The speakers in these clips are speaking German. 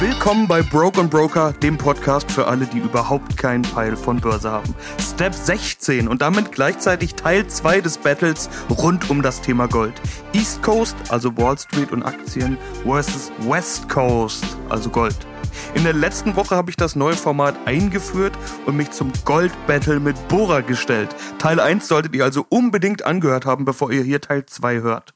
Willkommen bei Broke and Broker, dem Podcast für alle, die überhaupt keinen Peil von Börse haben. Step 16 und damit gleichzeitig Teil 2 des Battles rund um das Thema Gold. East Coast, also Wall Street und Aktien, versus West Coast, also Gold. In der letzten Woche habe ich das neue Format eingeführt und mich zum Gold Battle mit Bora gestellt. Teil 1 solltet ihr also unbedingt angehört haben, bevor ihr hier Teil 2 hört.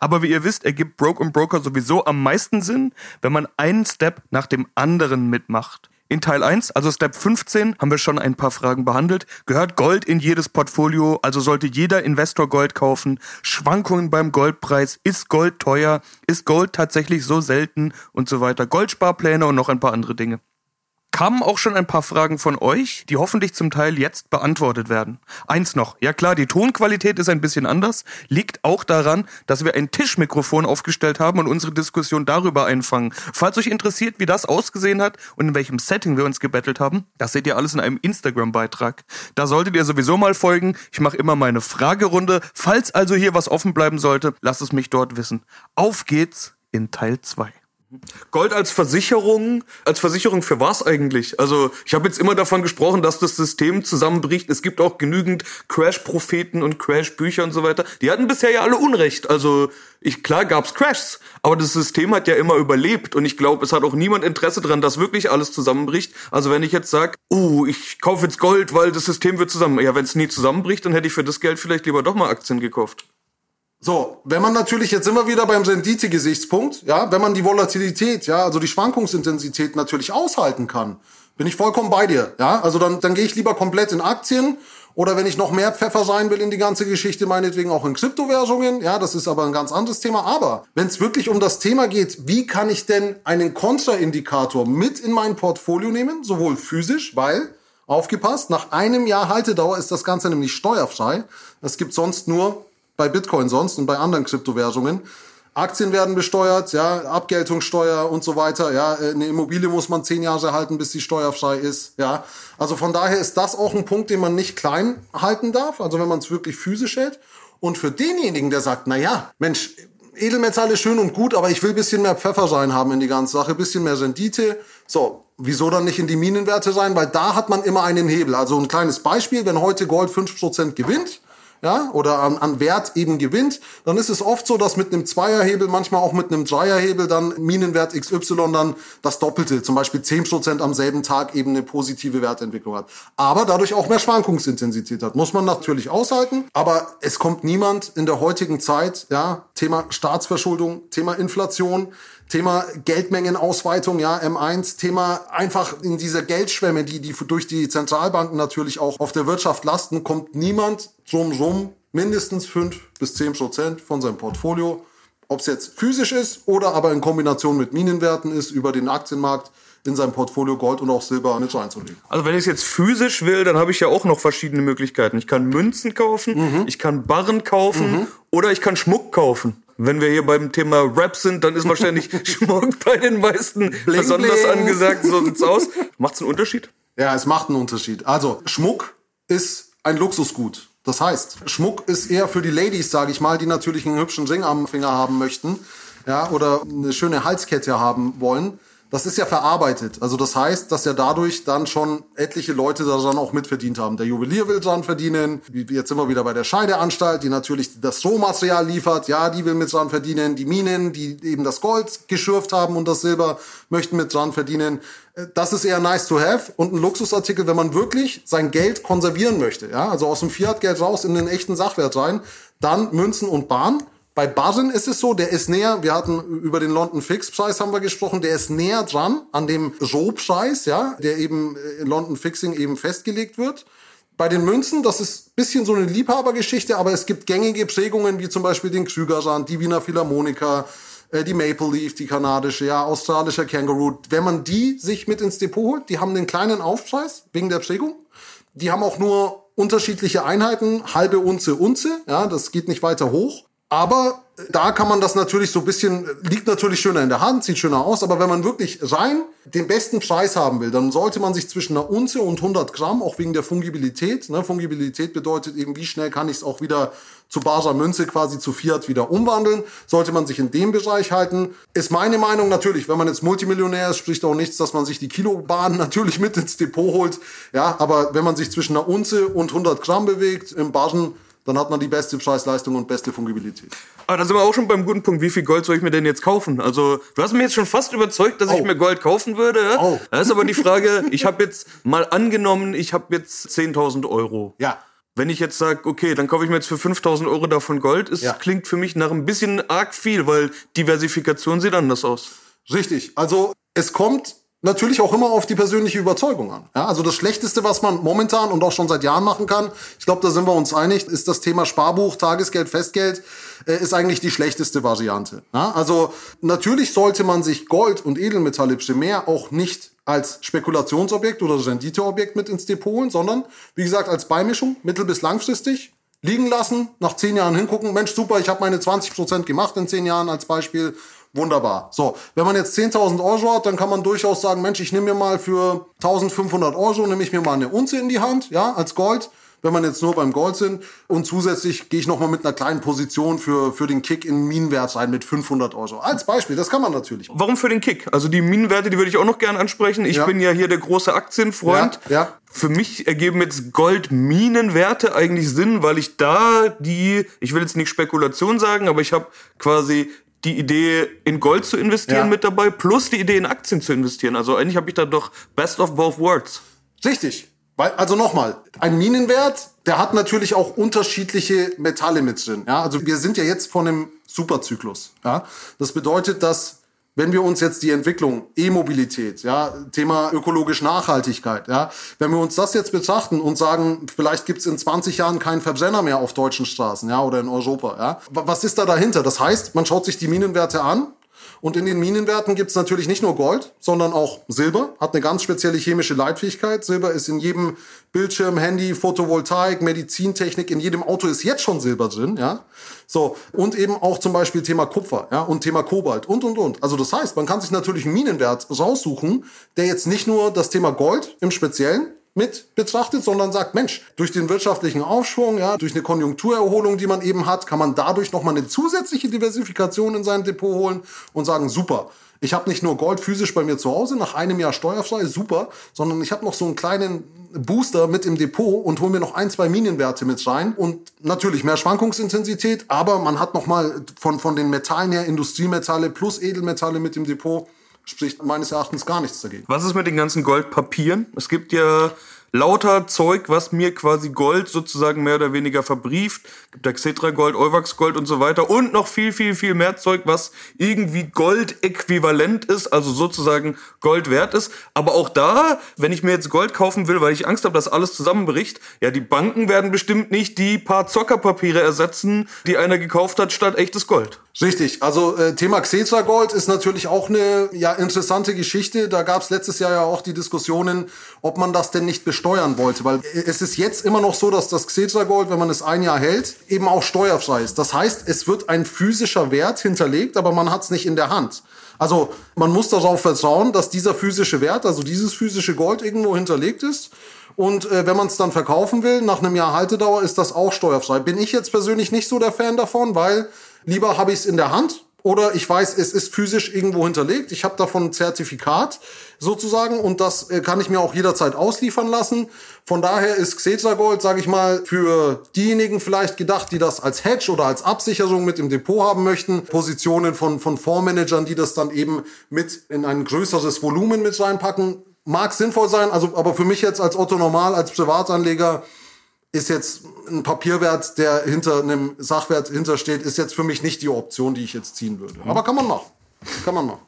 Aber wie ihr wisst, ergibt Broke und Broker sowieso am meisten Sinn, wenn man einen Step nach dem anderen mitmacht. In Teil 1, also Step 15, haben wir schon ein paar Fragen behandelt. Gehört Gold in jedes Portfolio? Also sollte jeder Investor Gold kaufen? Schwankungen beim Goldpreis? Ist Gold teuer? Ist Gold tatsächlich so selten? Und so weiter. Goldsparpläne und noch ein paar andere Dinge kamen auch schon ein paar Fragen von euch, die hoffentlich zum Teil jetzt beantwortet werden. Eins noch. Ja klar, die Tonqualität ist ein bisschen anders, liegt auch daran, dass wir ein Tischmikrofon aufgestellt haben und unsere Diskussion darüber einfangen. Falls euch interessiert, wie das ausgesehen hat und in welchem Setting wir uns gebettelt haben, das seht ihr alles in einem Instagram-Beitrag. Da solltet ihr sowieso mal folgen. Ich mache immer meine Fragerunde. Falls also hier was offen bleiben sollte, lasst es mich dort wissen. Auf geht's in Teil 2. Gold als Versicherung, als Versicherung für was eigentlich? Also ich habe jetzt immer davon gesprochen, dass das System zusammenbricht. Es gibt auch genügend Crash-Propheten und Crash-Bücher und so weiter. Die hatten bisher ja alle Unrecht. Also ich, klar gab's Crashs, aber das System hat ja immer überlebt und ich glaube, es hat auch niemand Interesse dran, dass wirklich alles zusammenbricht. Also wenn ich jetzt sag, uh, ich kaufe jetzt Gold, weil das System wird zusammen. Ja, wenn es nie zusammenbricht, dann hätte ich für das Geld vielleicht lieber doch mal Aktien gekauft. So, wenn man natürlich jetzt immer wieder beim Rendite-Gesichtspunkt, ja, wenn man die Volatilität, ja, also die Schwankungsintensität natürlich aushalten kann, bin ich vollkommen bei dir, ja. Also dann, dann gehe ich lieber komplett in Aktien oder wenn ich noch mehr Pfeffer sein will in die ganze Geschichte, meinetwegen auch in Kryptowährungen, ja, das ist aber ein ganz anderes Thema. Aber wenn es wirklich um das Thema geht, wie kann ich denn einen Kontraindikator mit in mein Portfolio nehmen, sowohl physisch, weil Aufgepasst, nach einem Jahr Haltedauer ist das Ganze nämlich steuerfrei. Es gibt sonst nur bei Bitcoin sonst und bei anderen Kryptowährungen. Aktien werden besteuert, ja, Abgeltungssteuer und so weiter, ja, eine Immobilie muss man zehn Jahre halten, bis sie steuerfrei ist, ja. Also von daher ist das auch ein Punkt, den man nicht klein halten darf, also wenn man es wirklich physisch hält. Und für denjenigen, der sagt, na ja, Mensch, Edelmetalle schön und gut, aber ich will bisschen mehr Pfeffer sein haben in die ganze Sache, bisschen mehr Rendite. So, wieso dann nicht in die Minenwerte sein? Weil da hat man immer einen Hebel. Also ein kleines Beispiel, wenn heute Gold 5% gewinnt, ja, oder an, an Wert eben gewinnt, dann ist es oft so, dass mit einem Zweierhebel, manchmal auch mit einem Dreierhebel dann Minenwert XY dann das Doppelte, zum Beispiel 10% am selben Tag eben eine positive Wertentwicklung hat. Aber dadurch auch mehr Schwankungsintensität hat. Muss man natürlich aushalten, aber es kommt niemand in der heutigen Zeit, ja, Thema Staatsverschuldung, Thema Inflation, Thema Geldmengenausweitung, ja, M1, Thema einfach in dieser Geldschwemme, die, die durch die Zentralbanken natürlich auch auf der Wirtschaft lasten, kommt niemand drum rum, mindestens fünf bis zehn Prozent von seinem Portfolio, ob es jetzt physisch ist oder aber in Kombination mit Minenwerten ist, über den Aktienmarkt in sein Portfolio Gold und auch Silber mit reinzulegen. Also wenn ich es jetzt physisch will, dann habe ich ja auch noch verschiedene Möglichkeiten. Ich kann Münzen kaufen, mhm. ich kann Barren kaufen mhm. oder ich kann Schmuck kaufen. Wenn wir hier beim Thema Rap sind, dann ist wahrscheinlich Schmuck bei den meisten bling, besonders bling. angesagt. So sieht's aus. Macht's einen Unterschied? Ja, es macht einen Unterschied. Also Schmuck ist ein Luxusgut. Das heißt, Schmuck ist eher für die Ladies, sage ich mal, die natürlich einen hübschen Ring am Finger haben möchten, ja, oder eine schöne Halskette haben wollen das ist ja verarbeitet. Also das heißt, dass ja dadurch dann schon etliche Leute daran auch mitverdient haben. Der Juwelier will dran verdienen. Jetzt sind wir wieder bei der Scheideanstalt, die natürlich das Rohmaterial liefert. Ja, die will mit dran verdienen. Die Minen, die eben das Gold geschürft haben und das Silber, möchten mit dran verdienen. Das ist eher nice to have und ein Luxusartikel, wenn man wirklich sein Geld konservieren möchte. Ja, also aus dem Fiat-Geld raus in den echten Sachwert rein. Dann Münzen und Bahn. Bei Barren ist es so, der ist näher, wir hatten über den London Fix Preis haben wir gesprochen, der ist näher dran an dem Rohpreis, ja, der eben äh, in London Fixing eben festgelegt wird. Bei den Münzen, das ist bisschen so eine Liebhabergeschichte, aber es gibt gängige Prägungen wie zum Beispiel den Krügerrand, die Wiener Philharmoniker, äh, die Maple Leaf, die kanadische, ja, australischer Kangaroo. Wenn man die sich mit ins Depot holt, die haben den kleinen Aufpreis wegen der Prägung. Die haben auch nur unterschiedliche Einheiten, halbe Unze, Unze, ja, das geht nicht weiter hoch. Aber da kann man das natürlich so ein bisschen, liegt natürlich schöner in der Hand, sieht schöner aus, aber wenn man wirklich rein den besten Preis haben will, dann sollte man sich zwischen einer Unze und 100 Gramm, auch wegen der Fungibilität, ne, Fungibilität bedeutet eben, wie schnell kann ich es auch wieder zu barer Münze quasi zu Fiat wieder umwandeln, sollte man sich in dem Bereich halten. Ist meine Meinung natürlich, wenn man jetzt Multimillionär ist, spricht auch nichts, dass man sich die Kilobahn natürlich mit ins Depot holt. Ja, aber wenn man sich zwischen einer Unze und 100 Gramm bewegt im Barren, dann hat man die beste Preisleistung und beste Fungibilität. Aber da sind wir auch schon beim guten Punkt. Wie viel Gold soll ich mir denn jetzt kaufen? Also, du hast mir jetzt schon fast überzeugt, dass oh. ich mir Gold kaufen würde. Oh. Da ist aber die Frage, ich habe jetzt mal angenommen, ich habe jetzt 10.000 Euro. Ja. Wenn ich jetzt sage, okay, dann kaufe ich mir jetzt für 5.000 Euro davon Gold, es ja. klingt für mich nach ein bisschen arg viel, weil Diversifikation sieht anders aus. Richtig. Also, es kommt natürlich auch immer auf die persönliche Überzeugung an. Ja, also das Schlechteste, was man momentan und auch schon seit Jahren machen kann, ich glaube, da sind wir uns einig, ist das Thema Sparbuch, Tagesgeld, Festgeld, äh, ist eigentlich die schlechteste Variante. Ja, also natürlich sollte man sich Gold und Edelmetalle primär auch nicht als Spekulationsobjekt oder Renditeobjekt mit ins Depot holen, sondern wie gesagt als Beimischung, mittel- bis langfristig liegen lassen, nach zehn Jahren hingucken, Mensch, super, ich habe meine 20% gemacht in zehn Jahren als Beispiel Wunderbar. So, wenn man jetzt 10.000 Euro hat, dann kann man durchaus sagen, Mensch, ich nehme mir mal für 1.500 Euro, nehme ich mir mal eine Unze in die Hand, ja, als Gold wenn man jetzt nur beim Gold sind. Und zusätzlich gehe ich nochmal mit einer kleinen Position für, für den Kick in Minenwert rein mit 500 Euro. Als Beispiel, das kann man natürlich. Warum für den Kick? Also die Minenwerte, die würde ich auch noch gerne ansprechen. Ich ja. bin ja hier der große Aktienfreund. Ja, ja. Für mich ergeben jetzt Goldminenwerte eigentlich Sinn, weil ich da die, ich will jetzt nicht Spekulation sagen, aber ich habe quasi die Idee, in Gold zu investieren ja. mit dabei, plus die Idee, in Aktien zu investieren. Also eigentlich habe ich da doch Best of both worlds. Richtig. Weil, also nochmal, ein Minenwert, der hat natürlich auch unterschiedliche Metalle mit drin. Ja? Also wir sind ja jetzt vor einem Superzyklus. Ja? Das bedeutet, dass wenn wir uns jetzt die Entwicklung E-Mobilität, ja, Thema ökologische Nachhaltigkeit, ja, wenn wir uns das jetzt betrachten und sagen, vielleicht gibt's in 20 Jahren keinen Verbrenner mehr auf deutschen Straßen, ja, oder in Europa, ja, was ist da dahinter? Das heißt, man schaut sich die Minenwerte an und in den Minenwerten gibt es natürlich nicht nur Gold, sondern auch Silber. Hat eine ganz spezielle chemische Leitfähigkeit. Silber ist in jedem Bildschirm, Handy, Photovoltaik, Medizintechnik, in jedem Auto ist jetzt schon Silber drin, ja. So. Und eben auch zum Beispiel Thema Kupfer, ja, und Thema Kobalt und, und, und. Also das heißt, man kann sich natürlich einen Minenwert raussuchen, der jetzt nicht nur das Thema Gold im Speziellen mit betrachtet, sondern sagt, Mensch, durch den wirtschaftlichen Aufschwung, ja, durch eine Konjunkturerholung, die man eben hat, kann man dadurch nochmal eine zusätzliche Diversifikation in sein Depot holen und sagen, super, ich habe nicht nur Gold physisch bei mir zu Hause, nach einem Jahr steuerfrei, super, sondern ich habe noch so einen kleinen Booster mit im Depot und hole mir noch ein, zwei Minienwerte mit rein und natürlich mehr Schwankungsintensität, aber man hat nochmal von, von den Metallen her Industriemetalle plus Edelmetalle mit im Depot spricht meines Erachtens gar nichts dagegen. Was ist mit den ganzen Goldpapieren? Es gibt ja lauter Zeug, was mir quasi Gold sozusagen mehr oder weniger verbrieft. Gibt da Xetra Gold, Euwax Gold und so weiter und noch viel, viel, viel mehr Zeug, was irgendwie Gold-äquivalent ist, also sozusagen Gold wert ist. Aber auch da, wenn ich mir jetzt Gold kaufen will, weil ich Angst habe, dass alles zusammenbricht, ja, die Banken werden bestimmt nicht die paar Zockerpapiere ersetzen, die einer gekauft hat, statt echtes Gold. Richtig, also äh, Thema Xetra Gold ist natürlich auch eine ja, interessante Geschichte. Da gab es letztes Jahr ja auch die Diskussionen, ob man das denn nicht besteuern wollte. Weil es ist jetzt immer noch so, dass das Xetra Gold, wenn man es ein Jahr hält, eben auch steuerfrei ist. Das heißt, es wird ein physischer Wert hinterlegt, aber man hat es nicht in der Hand. Also man muss darauf vertrauen, dass dieser physische Wert, also dieses physische Gold irgendwo hinterlegt ist. Und äh, wenn man es dann verkaufen will, nach einem Jahr Haltedauer, ist das auch steuerfrei. Bin ich jetzt persönlich nicht so der Fan davon, weil Lieber habe ich es in der Hand oder ich weiß, es ist physisch irgendwo hinterlegt. Ich habe davon ein Zertifikat sozusagen und das äh, kann ich mir auch jederzeit ausliefern lassen. Von daher ist Xetra Gold, sage ich mal, für diejenigen vielleicht gedacht, die das als Hedge oder als Absicherung mit im Depot haben möchten. Positionen von, von Fondsmanagern, die das dann eben mit in ein größeres Volumen mit reinpacken. Mag sinnvoll sein, also aber für mich jetzt als Otto Normal, als Privatanleger ist jetzt ein Papierwert, der hinter einem Sachwert hintersteht, ist jetzt für mich nicht die Option, die ich jetzt ziehen würde. Aber kann man machen. Kann man machen.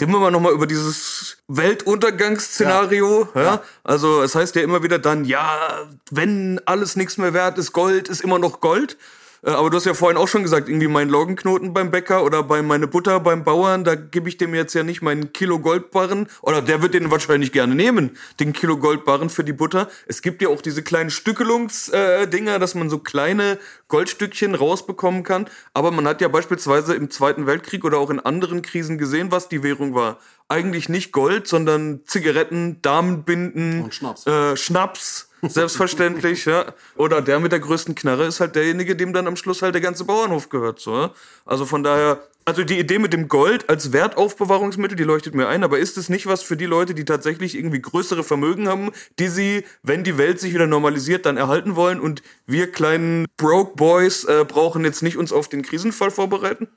Reden wir mal nochmal über dieses Weltuntergangsszenario. Ja. ja. Also es heißt ja immer wieder dann, ja, wenn alles nichts mehr wert ist, Gold ist immer noch Gold. Äh, aber du hast ja vorhin auch schon gesagt, irgendwie mein Loggenknoten beim Bäcker oder bei meine Butter beim Bauern, da gebe ich dem jetzt ja nicht meinen Kilo Goldbarren. Oder der wird den wahrscheinlich gerne nehmen, den Kilo Goldbarren für die Butter. Es gibt ja auch diese kleinen Stückelungsdinger, äh, dass man so kleine Goldstückchen rausbekommen kann. Aber man hat ja beispielsweise im Zweiten Weltkrieg oder auch in anderen Krisen gesehen, was die Währung war. Eigentlich nicht Gold, sondern Zigaretten, Damenbinden, Und Schnaps. Äh, Schnaps Selbstverständlich, ja. Oder der mit der größten Knarre ist halt derjenige, dem dann am Schluss halt der ganze Bauernhof gehört, so. Ja? Also von daher, also die Idee mit dem Gold als Wertaufbewahrungsmittel, die leuchtet mir ein, aber ist es nicht was für die Leute, die tatsächlich irgendwie größere Vermögen haben, die sie, wenn die Welt sich wieder normalisiert, dann erhalten wollen und wir kleinen Broke Boys äh, brauchen jetzt nicht uns auf den Krisenfall vorbereiten?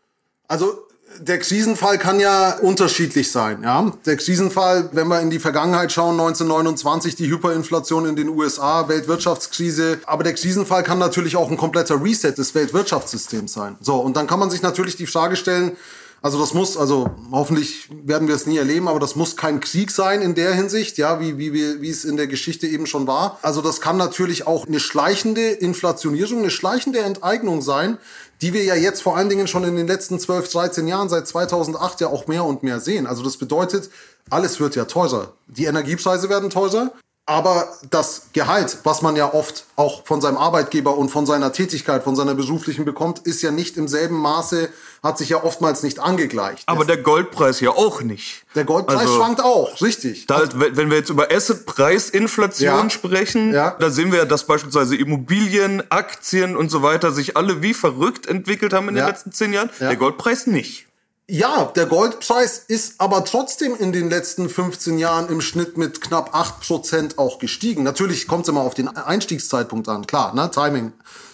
Also der Krisenfall kann ja unterschiedlich sein. Ja? Der Krisenfall, wenn wir in die Vergangenheit schauen, 1929 die Hyperinflation in den USA, Weltwirtschaftskrise. Aber der Krisenfall kann natürlich auch ein kompletter Reset des Weltwirtschaftssystems sein. So, und dann kann man sich natürlich die Frage stellen, also das muss, also hoffentlich werden wir es nie erleben, aber das muss kein Krieg sein in der Hinsicht, ja, wie, wie, wie, wie es in der Geschichte eben schon war. Also das kann natürlich auch eine schleichende Inflationierung, eine schleichende Enteignung sein, die wir ja jetzt vor allen Dingen schon in den letzten 12, 13 Jahren, seit 2008 ja auch mehr und mehr sehen. Also das bedeutet, alles wird ja teurer. Die Energiepreise werden teurer. Aber das Gehalt, was man ja oft auch von seinem Arbeitgeber und von seiner Tätigkeit, von seiner beruflichen bekommt, ist ja nicht im selben Maße, hat sich ja oftmals nicht angegleicht. Aber der Goldpreis ja auch nicht. Der Goldpreis also, schwankt auch, richtig. Da, also, wenn wir jetzt über Assetpreisinflation ja, sprechen, ja. da sehen wir ja, dass beispielsweise Immobilien, Aktien und so weiter sich alle wie verrückt entwickelt haben in ja. den letzten zehn Jahren. Der Goldpreis nicht. Ja, der Goldpreis ist aber trotzdem in den letzten 15 Jahren im Schnitt mit knapp 8% auch gestiegen. Natürlich kommt es immer auf den Einstiegszeitpunkt an, klar, ne? Timing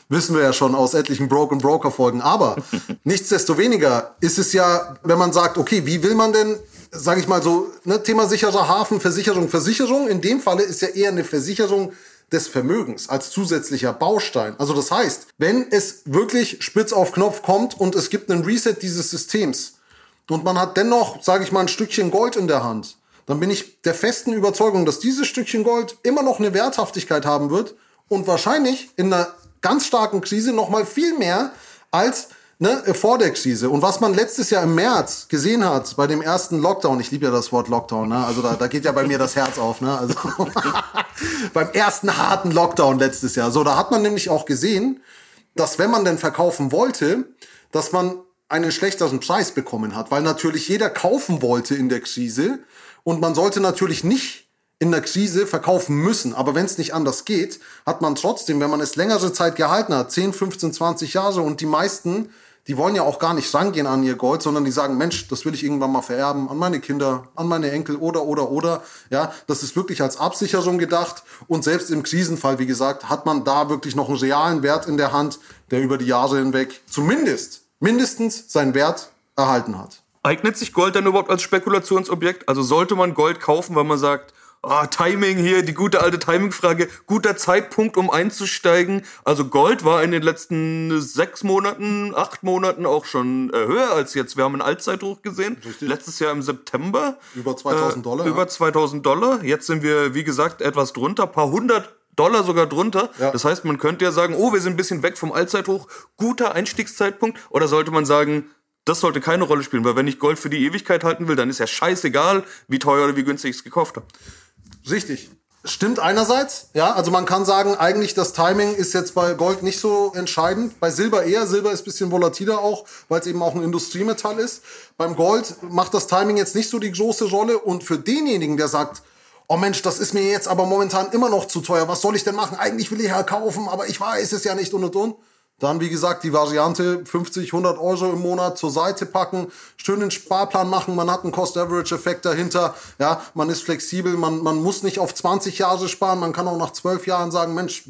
wissen wir ja schon aus etlichen Broken Broker Folgen. Aber nichtsdestoweniger ist es ja, wenn man sagt, okay, wie will man denn, sage ich mal so, ne, Thema sicherer Hafen, Versicherung, Versicherung. In dem Falle ist ja eher eine Versicherung des Vermögens als zusätzlicher Baustein. Also das heißt, wenn es wirklich spitz auf Knopf kommt und es gibt einen Reset dieses Systems, und man hat dennoch, sage ich mal, ein Stückchen Gold in der Hand, dann bin ich der festen Überzeugung, dass dieses Stückchen Gold immer noch eine Werthaftigkeit haben wird und wahrscheinlich in einer ganz starken Krise noch mal viel mehr als ne, vor der Krise. Und was man letztes Jahr im März gesehen hat bei dem ersten Lockdown, ich liebe ja das Wort Lockdown, ne? also da, da geht ja bei mir das Herz auf, ne? also beim ersten harten Lockdown letztes Jahr. So, da hat man nämlich auch gesehen, dass wenn man denn verkaufen wollte, dass man einen schlechteren Preis bekommen hat, weil natürlich jeder kaufen wollte in der Krise und man sollte natürlich nicht in der Krise verkaufen müssen. Aber wenn es nicht anders geht, hat man trotzdem, wenn man es längere Zeit gehalten hat, 10, 15, 20 Jahre und die meisten, die wollen ja auch gar nicht rangehen an ihr Gold, sondern die sagen, Mensch, das will ich irgendwann mal vererben an meine Kinder, an meine Enkel oder, oder, oder. Ja, das ist wirklich als Absicherung gedacht. Und selbst im Krisenfall, wie gesagt, hat man da wirklich noch einen realen Wert in der Hand, der über die Jahre hinweg zumindest mindestens seinen Wert erhalten hat. Eignet sich Gold dann überhaupt als Spekulationsobjekt? Also sollte man Gold kaufen, weil man sagt, ah, Timing hier, die gute alte Timing-Frage, guter Zeitpunkt, um einzusteigen. Also Gold war in den letzten sechs Monaten, acht Monaten auch schon äh, höher als jetzt. Wir haben einen Allzeithoch gesehen. Richtig. Letztes Jahr im September. Über 2000 Dollar. Äh, über 2000 Dollar. Jetzt sind wir, wie gesagt, etwas drunter, paar hundert Dollar sogar drunter. Ja. Das heißt, man könnte ja sagen, oh, wir sind ein bisschen weg vom Allzeithoch, guter Einstiegszeitpunkt. Oder sollte man sagen, das sollte keine Rolle spielen, weil wenn ich Gold für die Ewigkeit halten will, dann ist ja scheißegal, wie teuer oder wie günstig ich es gekauft habe. Richtig. Stimmt einerseits, ja, also man kann sagen, eigentlich das Timing ist jetzt bei Gold nicht so entscheidend, bei Silber eher, Silber ist bisschen volatiler auch, weil es eben auch ein Industriemetall ist. Beim Gold macht das Timing jetzt nicht so die große Rolle und für denjenigen, der sagt, oh Mensch, das ist mir jetzt aber momentan immer noch zu teuer, was soll ich denn machen? Eigentlich will ich ja kaufen, aber ich weiß es ja nicht und und und. Dann, wie gesagt, die Variante 50, 100 Euro im Monat zur Seite packen, schönen Sparplan machen, man hat einen Cost-Average-Effekt dahinter, ja, man ist flexibel, man, man muss nicht auf 20 Jahre sparen, man kann auch nach 12 Jahren sagen, Mensch,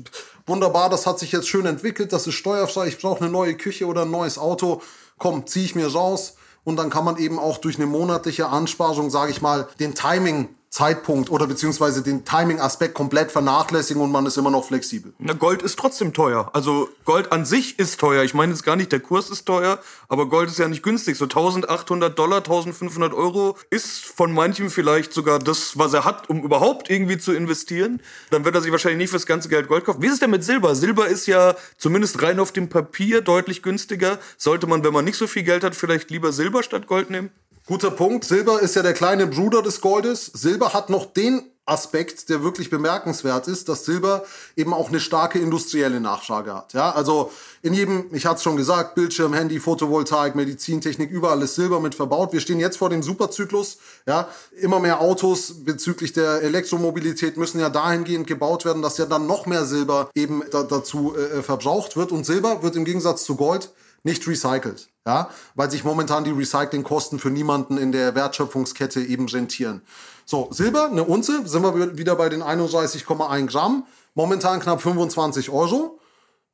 wunderbar, das hat sich jetzt schön entwickelt, das ist steuerfrei, ich brauche eine neue Küche oder ein neues Auto, komm, ziehe ich mir raus. Und dann kann man eben auch durch eine monatliche Ansparung, sage ich mal, den Timing Zeitpunkt oder beziehungsweise den Timing-Aspekt komplett vernachlässigen und man ist immer noch flexibel. Na, Gold ist trotzdem teuer. Also Gold an sich ist teuer. Ich meine jetzt gar nicht, der Kurs ist teuer, aber Gold ist ja nicht günstig. So 1800 Dollar, 1500 Euro ist von manchem vielleicht sogar das, was er hat, um überhaupt irgendwie zu investieren. Dann wird er sich wahrscheinlich nicht fürs ganze Geld Gold kaufen. Wie ist es denn mit Silber? Silber ist ja zumindest rein auf dem Papier deutlich günstiger. Sollte man, wenn man nicht so viel Geld hat, vielleicht lieber Silber statt Gold nehmen? Guter Punkt. Silber ist ja der kleine Bruder des Goldes. Silber hat noch den Aspekt, der wirklich bemerkenswert ist, dass Silber eben auch eine starke industrielle Nachfrage hat. Ja, also in jedem, ich hatte es schon gesagt, Bildschirm, Handy, Photovoltaik, Medizintechnik, überall ist Silber mit verbaut. Wir stehen jetzt vor dem Superzyklus. Ja, immer mehr Autos bezüglich der Elektromobilität müssen ja dahingehend gebaut werden, dass ja dann noch mehr Silber eben da, dazu äh, verbraucht wird. Und Silber wird im Gegensatz zu Gold nicht recycelt, ja, weil sich momentan die Recyclingkosten für niemanden in der Wertschöpfungskette eben rentieren. So, Silber, eine Unze, sind wir wieder bei den 31,1 Gramm, momentan knapp 25 Euro.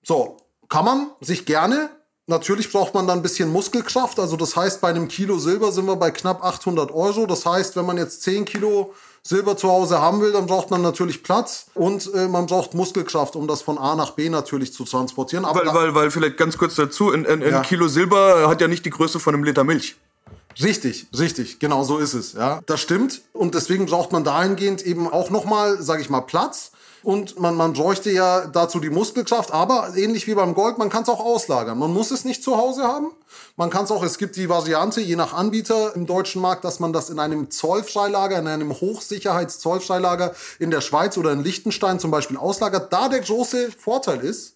So, kann man sich gerne Natürlich braucht man dann ein bisschen Muskelkraft. Also das heißt, bei einem Kilo Silber sind wir bei knapp 800 Euro. Das heißt, wenn man jetzt 10 Kilo Silber zu Hause haben will, dann braucht man natürlich Platz und äh, man braucht Muskelkraft, um das von A nach B natürlich zu transportieren. Aber weil, weil, weil vielleicht ganz kurz dazu, ein, ein, ja. ein Kilo Silber hat ja nicht die Größe von einem Liter Milch. Richtig, richtig, genau so ist es. Ja, das stimmt und deswegen braucht man dahingehend eben auch nochmal, sage ich mal, Platz und man, man bräuchte ja dazu die Muskelkraft, aber ähnlich wie beim Gold, man kann es auch auslagern. Man muss es nicht zu Hause haben. Man kann es auch, es gibt die Variante, je nach Anbieter im deutschen Markt, dass man das in einem Zollfreilager, in einem Hochsicherheitszollfreilager in der Schweiz oder in Liechtenstein zum Beispiel auslagert. Da der große Vorteil ist,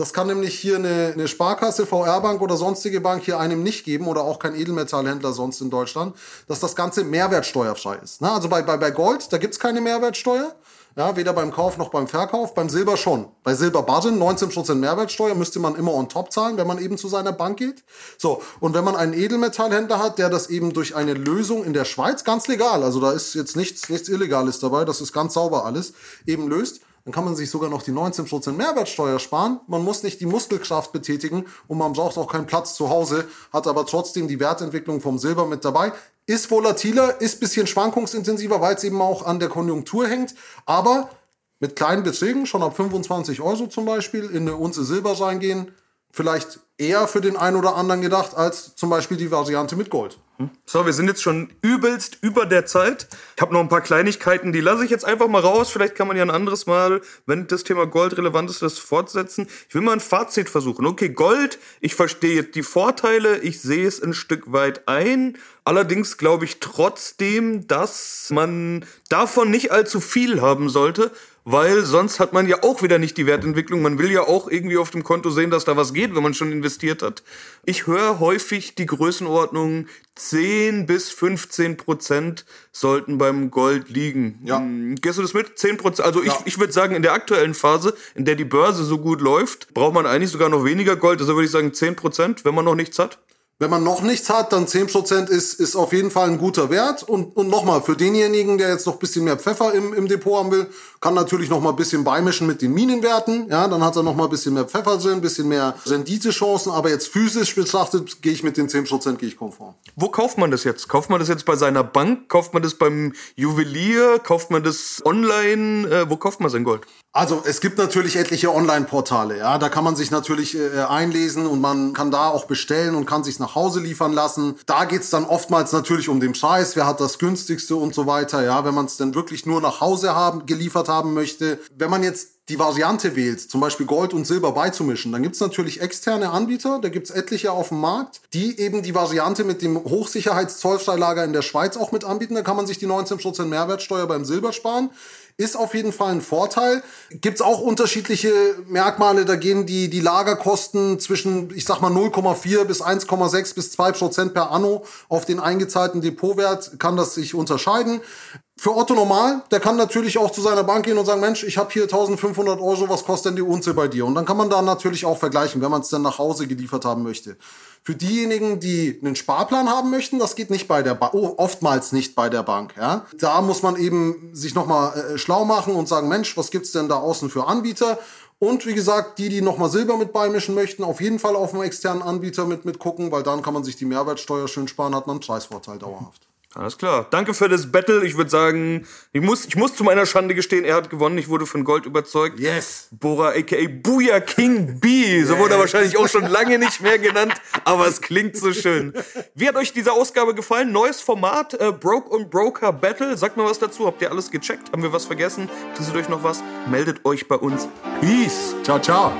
das kann nämlich hier eine, eine Sparkasse, VR-Bank oder sonstige Bank hier einem nicht geben oder auch kein Edelmetallhändler sonst in Deutschland, dass das Ganze mehrwertsteuerfrei ist. Na, also bei, bei, bei Gold, da gibt's keine Mehrwertsteuer. Ja, weder beim Kauf noch beim Verkauf. Beim Silber schon. Bei Silber Barren 19% Mehrwertsteuer müsste man immer on top zahlen, wenn man eben zu seiner Bank geht. So, und wenn man einen Edelmetallhändler hat, der das eben durch eine Lösung in der Schweiz, ganz legal, also da ist jetzt nichts, nichts Illegales dabei, das ist ganz sauber alles, eben löst, dann kann man sich sogar noch die 19% Mehrwertsteuer sparen. Man muss nicht die Muskelkraft betätigen und man braucht auch keinen Platz zu Hause, hat aber trotzdem die Wertentwicklung vom Silber mit dabei. Ist volatiler, ist bisschen schwankungsintensiver, weil es eben auch an der Konjunktur hängt. Aber mit kleinen Beträgen, schon ab 25 Euro zum Beispiel, in eine Unze Silber reingehen, vielleicht eher für den einen oder anderen gedacht, als zum Beispiel die Variante mit Gold. So, wir sind jetzt schon übelst über der Zeit. Ich habe noch ein paar Kleinigkeiten, die lasse ich jetzt einfach mal raus. Vielleicht kann man ja ein anderes Mal, wenn das Thema Gold relevant ist, das fortsetzen. Ich will mal ein Fazit versuchen. Okay, Gold, ich verstehe jetzt die Vorteile, ich sehe es ein Stück weit ein. Allerdings glaube ich trotzdem, dass man davon nicht allzu viel haben sollte, weil sonst hat man ja auch wieder nicht die Wertentwicklung. Man will ja auch irgendwie auf dem Konto sehen, dass da was geht, wenn man schon investiert hat. Ich höre häufig die Größenordnung 10 bis 15 Prozent sollten beim Gold liegen. Ja. Hm, gehst du das mit? 10 Prozent? Also ja. ich, ich würde sagen, in der aktuellen Phase, in der die Börse so gut läuft, braucht man eigentlich sogar noch weniger Gold. Also würde ich sagen 10 Prozent, wenn man noch nichts hat. Wenn man noch nichts hat, dann 10% ist, ist auf jeden Fall ein guter Wert. Und, und nochmal, für denjenigen, der jetzt noch ein bisschen mehr Pfeffer im, im Depot haben will, kann natürlich noch mal ein bisschen beimischen mit den Minenwerten. Ja, dann hat er noch mal ein bisschen mehr Pfeffer drin, ein bisschen mehr Renditechancen. Aber jetzt physisch betrachtet gehe ich mit den 10% gehe ich konform. Wo kauft man das jetzt? Kauft man das jetzt bei seiner Bank? Kauft man das beim Juwelier? Kauft man das online? Äh, wo kauft man sein Gold? Also es gibt natürlich etliche Online-Portale, ja, da kann man sich natürlich äh, einlesen und man kann da auch bestellen und kann sich nach Hause liefern lassen. Da geht's dann oftmals natürlich um den Preis, wer hat das günstigste und so weiter, ja, wenn man es dann wirklich nur nach Hause haben, geliefert haben möchte. Wenn man jetzt die Variante wählt, zum Beispiel Gold und Silber beizumischen, dann gibt's natürlich externe Anbieter, da gibt's etliche auf dem Markt, die eben die Variante mit dem Hochsicherheitszollfreilager in der Schweiz auch mit anbieten. Da kann man sich die 19% Mehrwertsteuer beim Silber sparen ist auf jeden Fall ein Vorteil. Gibt's auch unterschiedliche Merkmale, da gehen die, die Lagerkosten zwischen, ich sag mal, 0,4 bis 1,6 bis 2 Prozent per Anno auf den eingezahlten Depotwert, kann das sich unterscheiden. Für Otto Normal, der kann natürlich auch zu seiner Bank gehen und sagen, Mensch, ich habe hier 1500 Euro, was kostet denn die Unze bei dir? Und dann kann man da natürlich auch vergleichen, wenn man es dann nach Hause geliefert haben möchte. Für diejenigen, die einen Sparplan haben möchten, das geht nicht bei der Bank, oh, oftmals nicht bei der Bank. Ja? Da muss man eben sich nochmal äh, schlau machen und sagen, Mensch, was gibt's denn da außen für Anbieter? Und wie gesagt, die, die nochmal Silber mit beimischen möchten, auf jeden Fall auf einen externen Anbieter mit, mit gucken, weil dann kann man sich die Mehrwertsteuer schön sparen, hat man einen Preisvorteil dauerhaft. Alles klar. Danke für das Battle. Ich würde sagen, ich muss, ich muss zu meiner Schande gestehen, er hat gewonnen. Ich wurde von Gold überzeugt. Yes. Bora aka Booyah King B. So wurde er wahrscheinlich auch schon lange nicht mehr genannt, aber es klingt so schön. Wie hat euch diese Ausgabe gefallen? Neues Format, äh, Broke und Broker Battle. Sagt mal was dazu. Habt ihr alles gecheckt? Haben wir was vergessen? Interessiert euch noch was? Meldet euch bei uns. Peace. Ciao, ciao.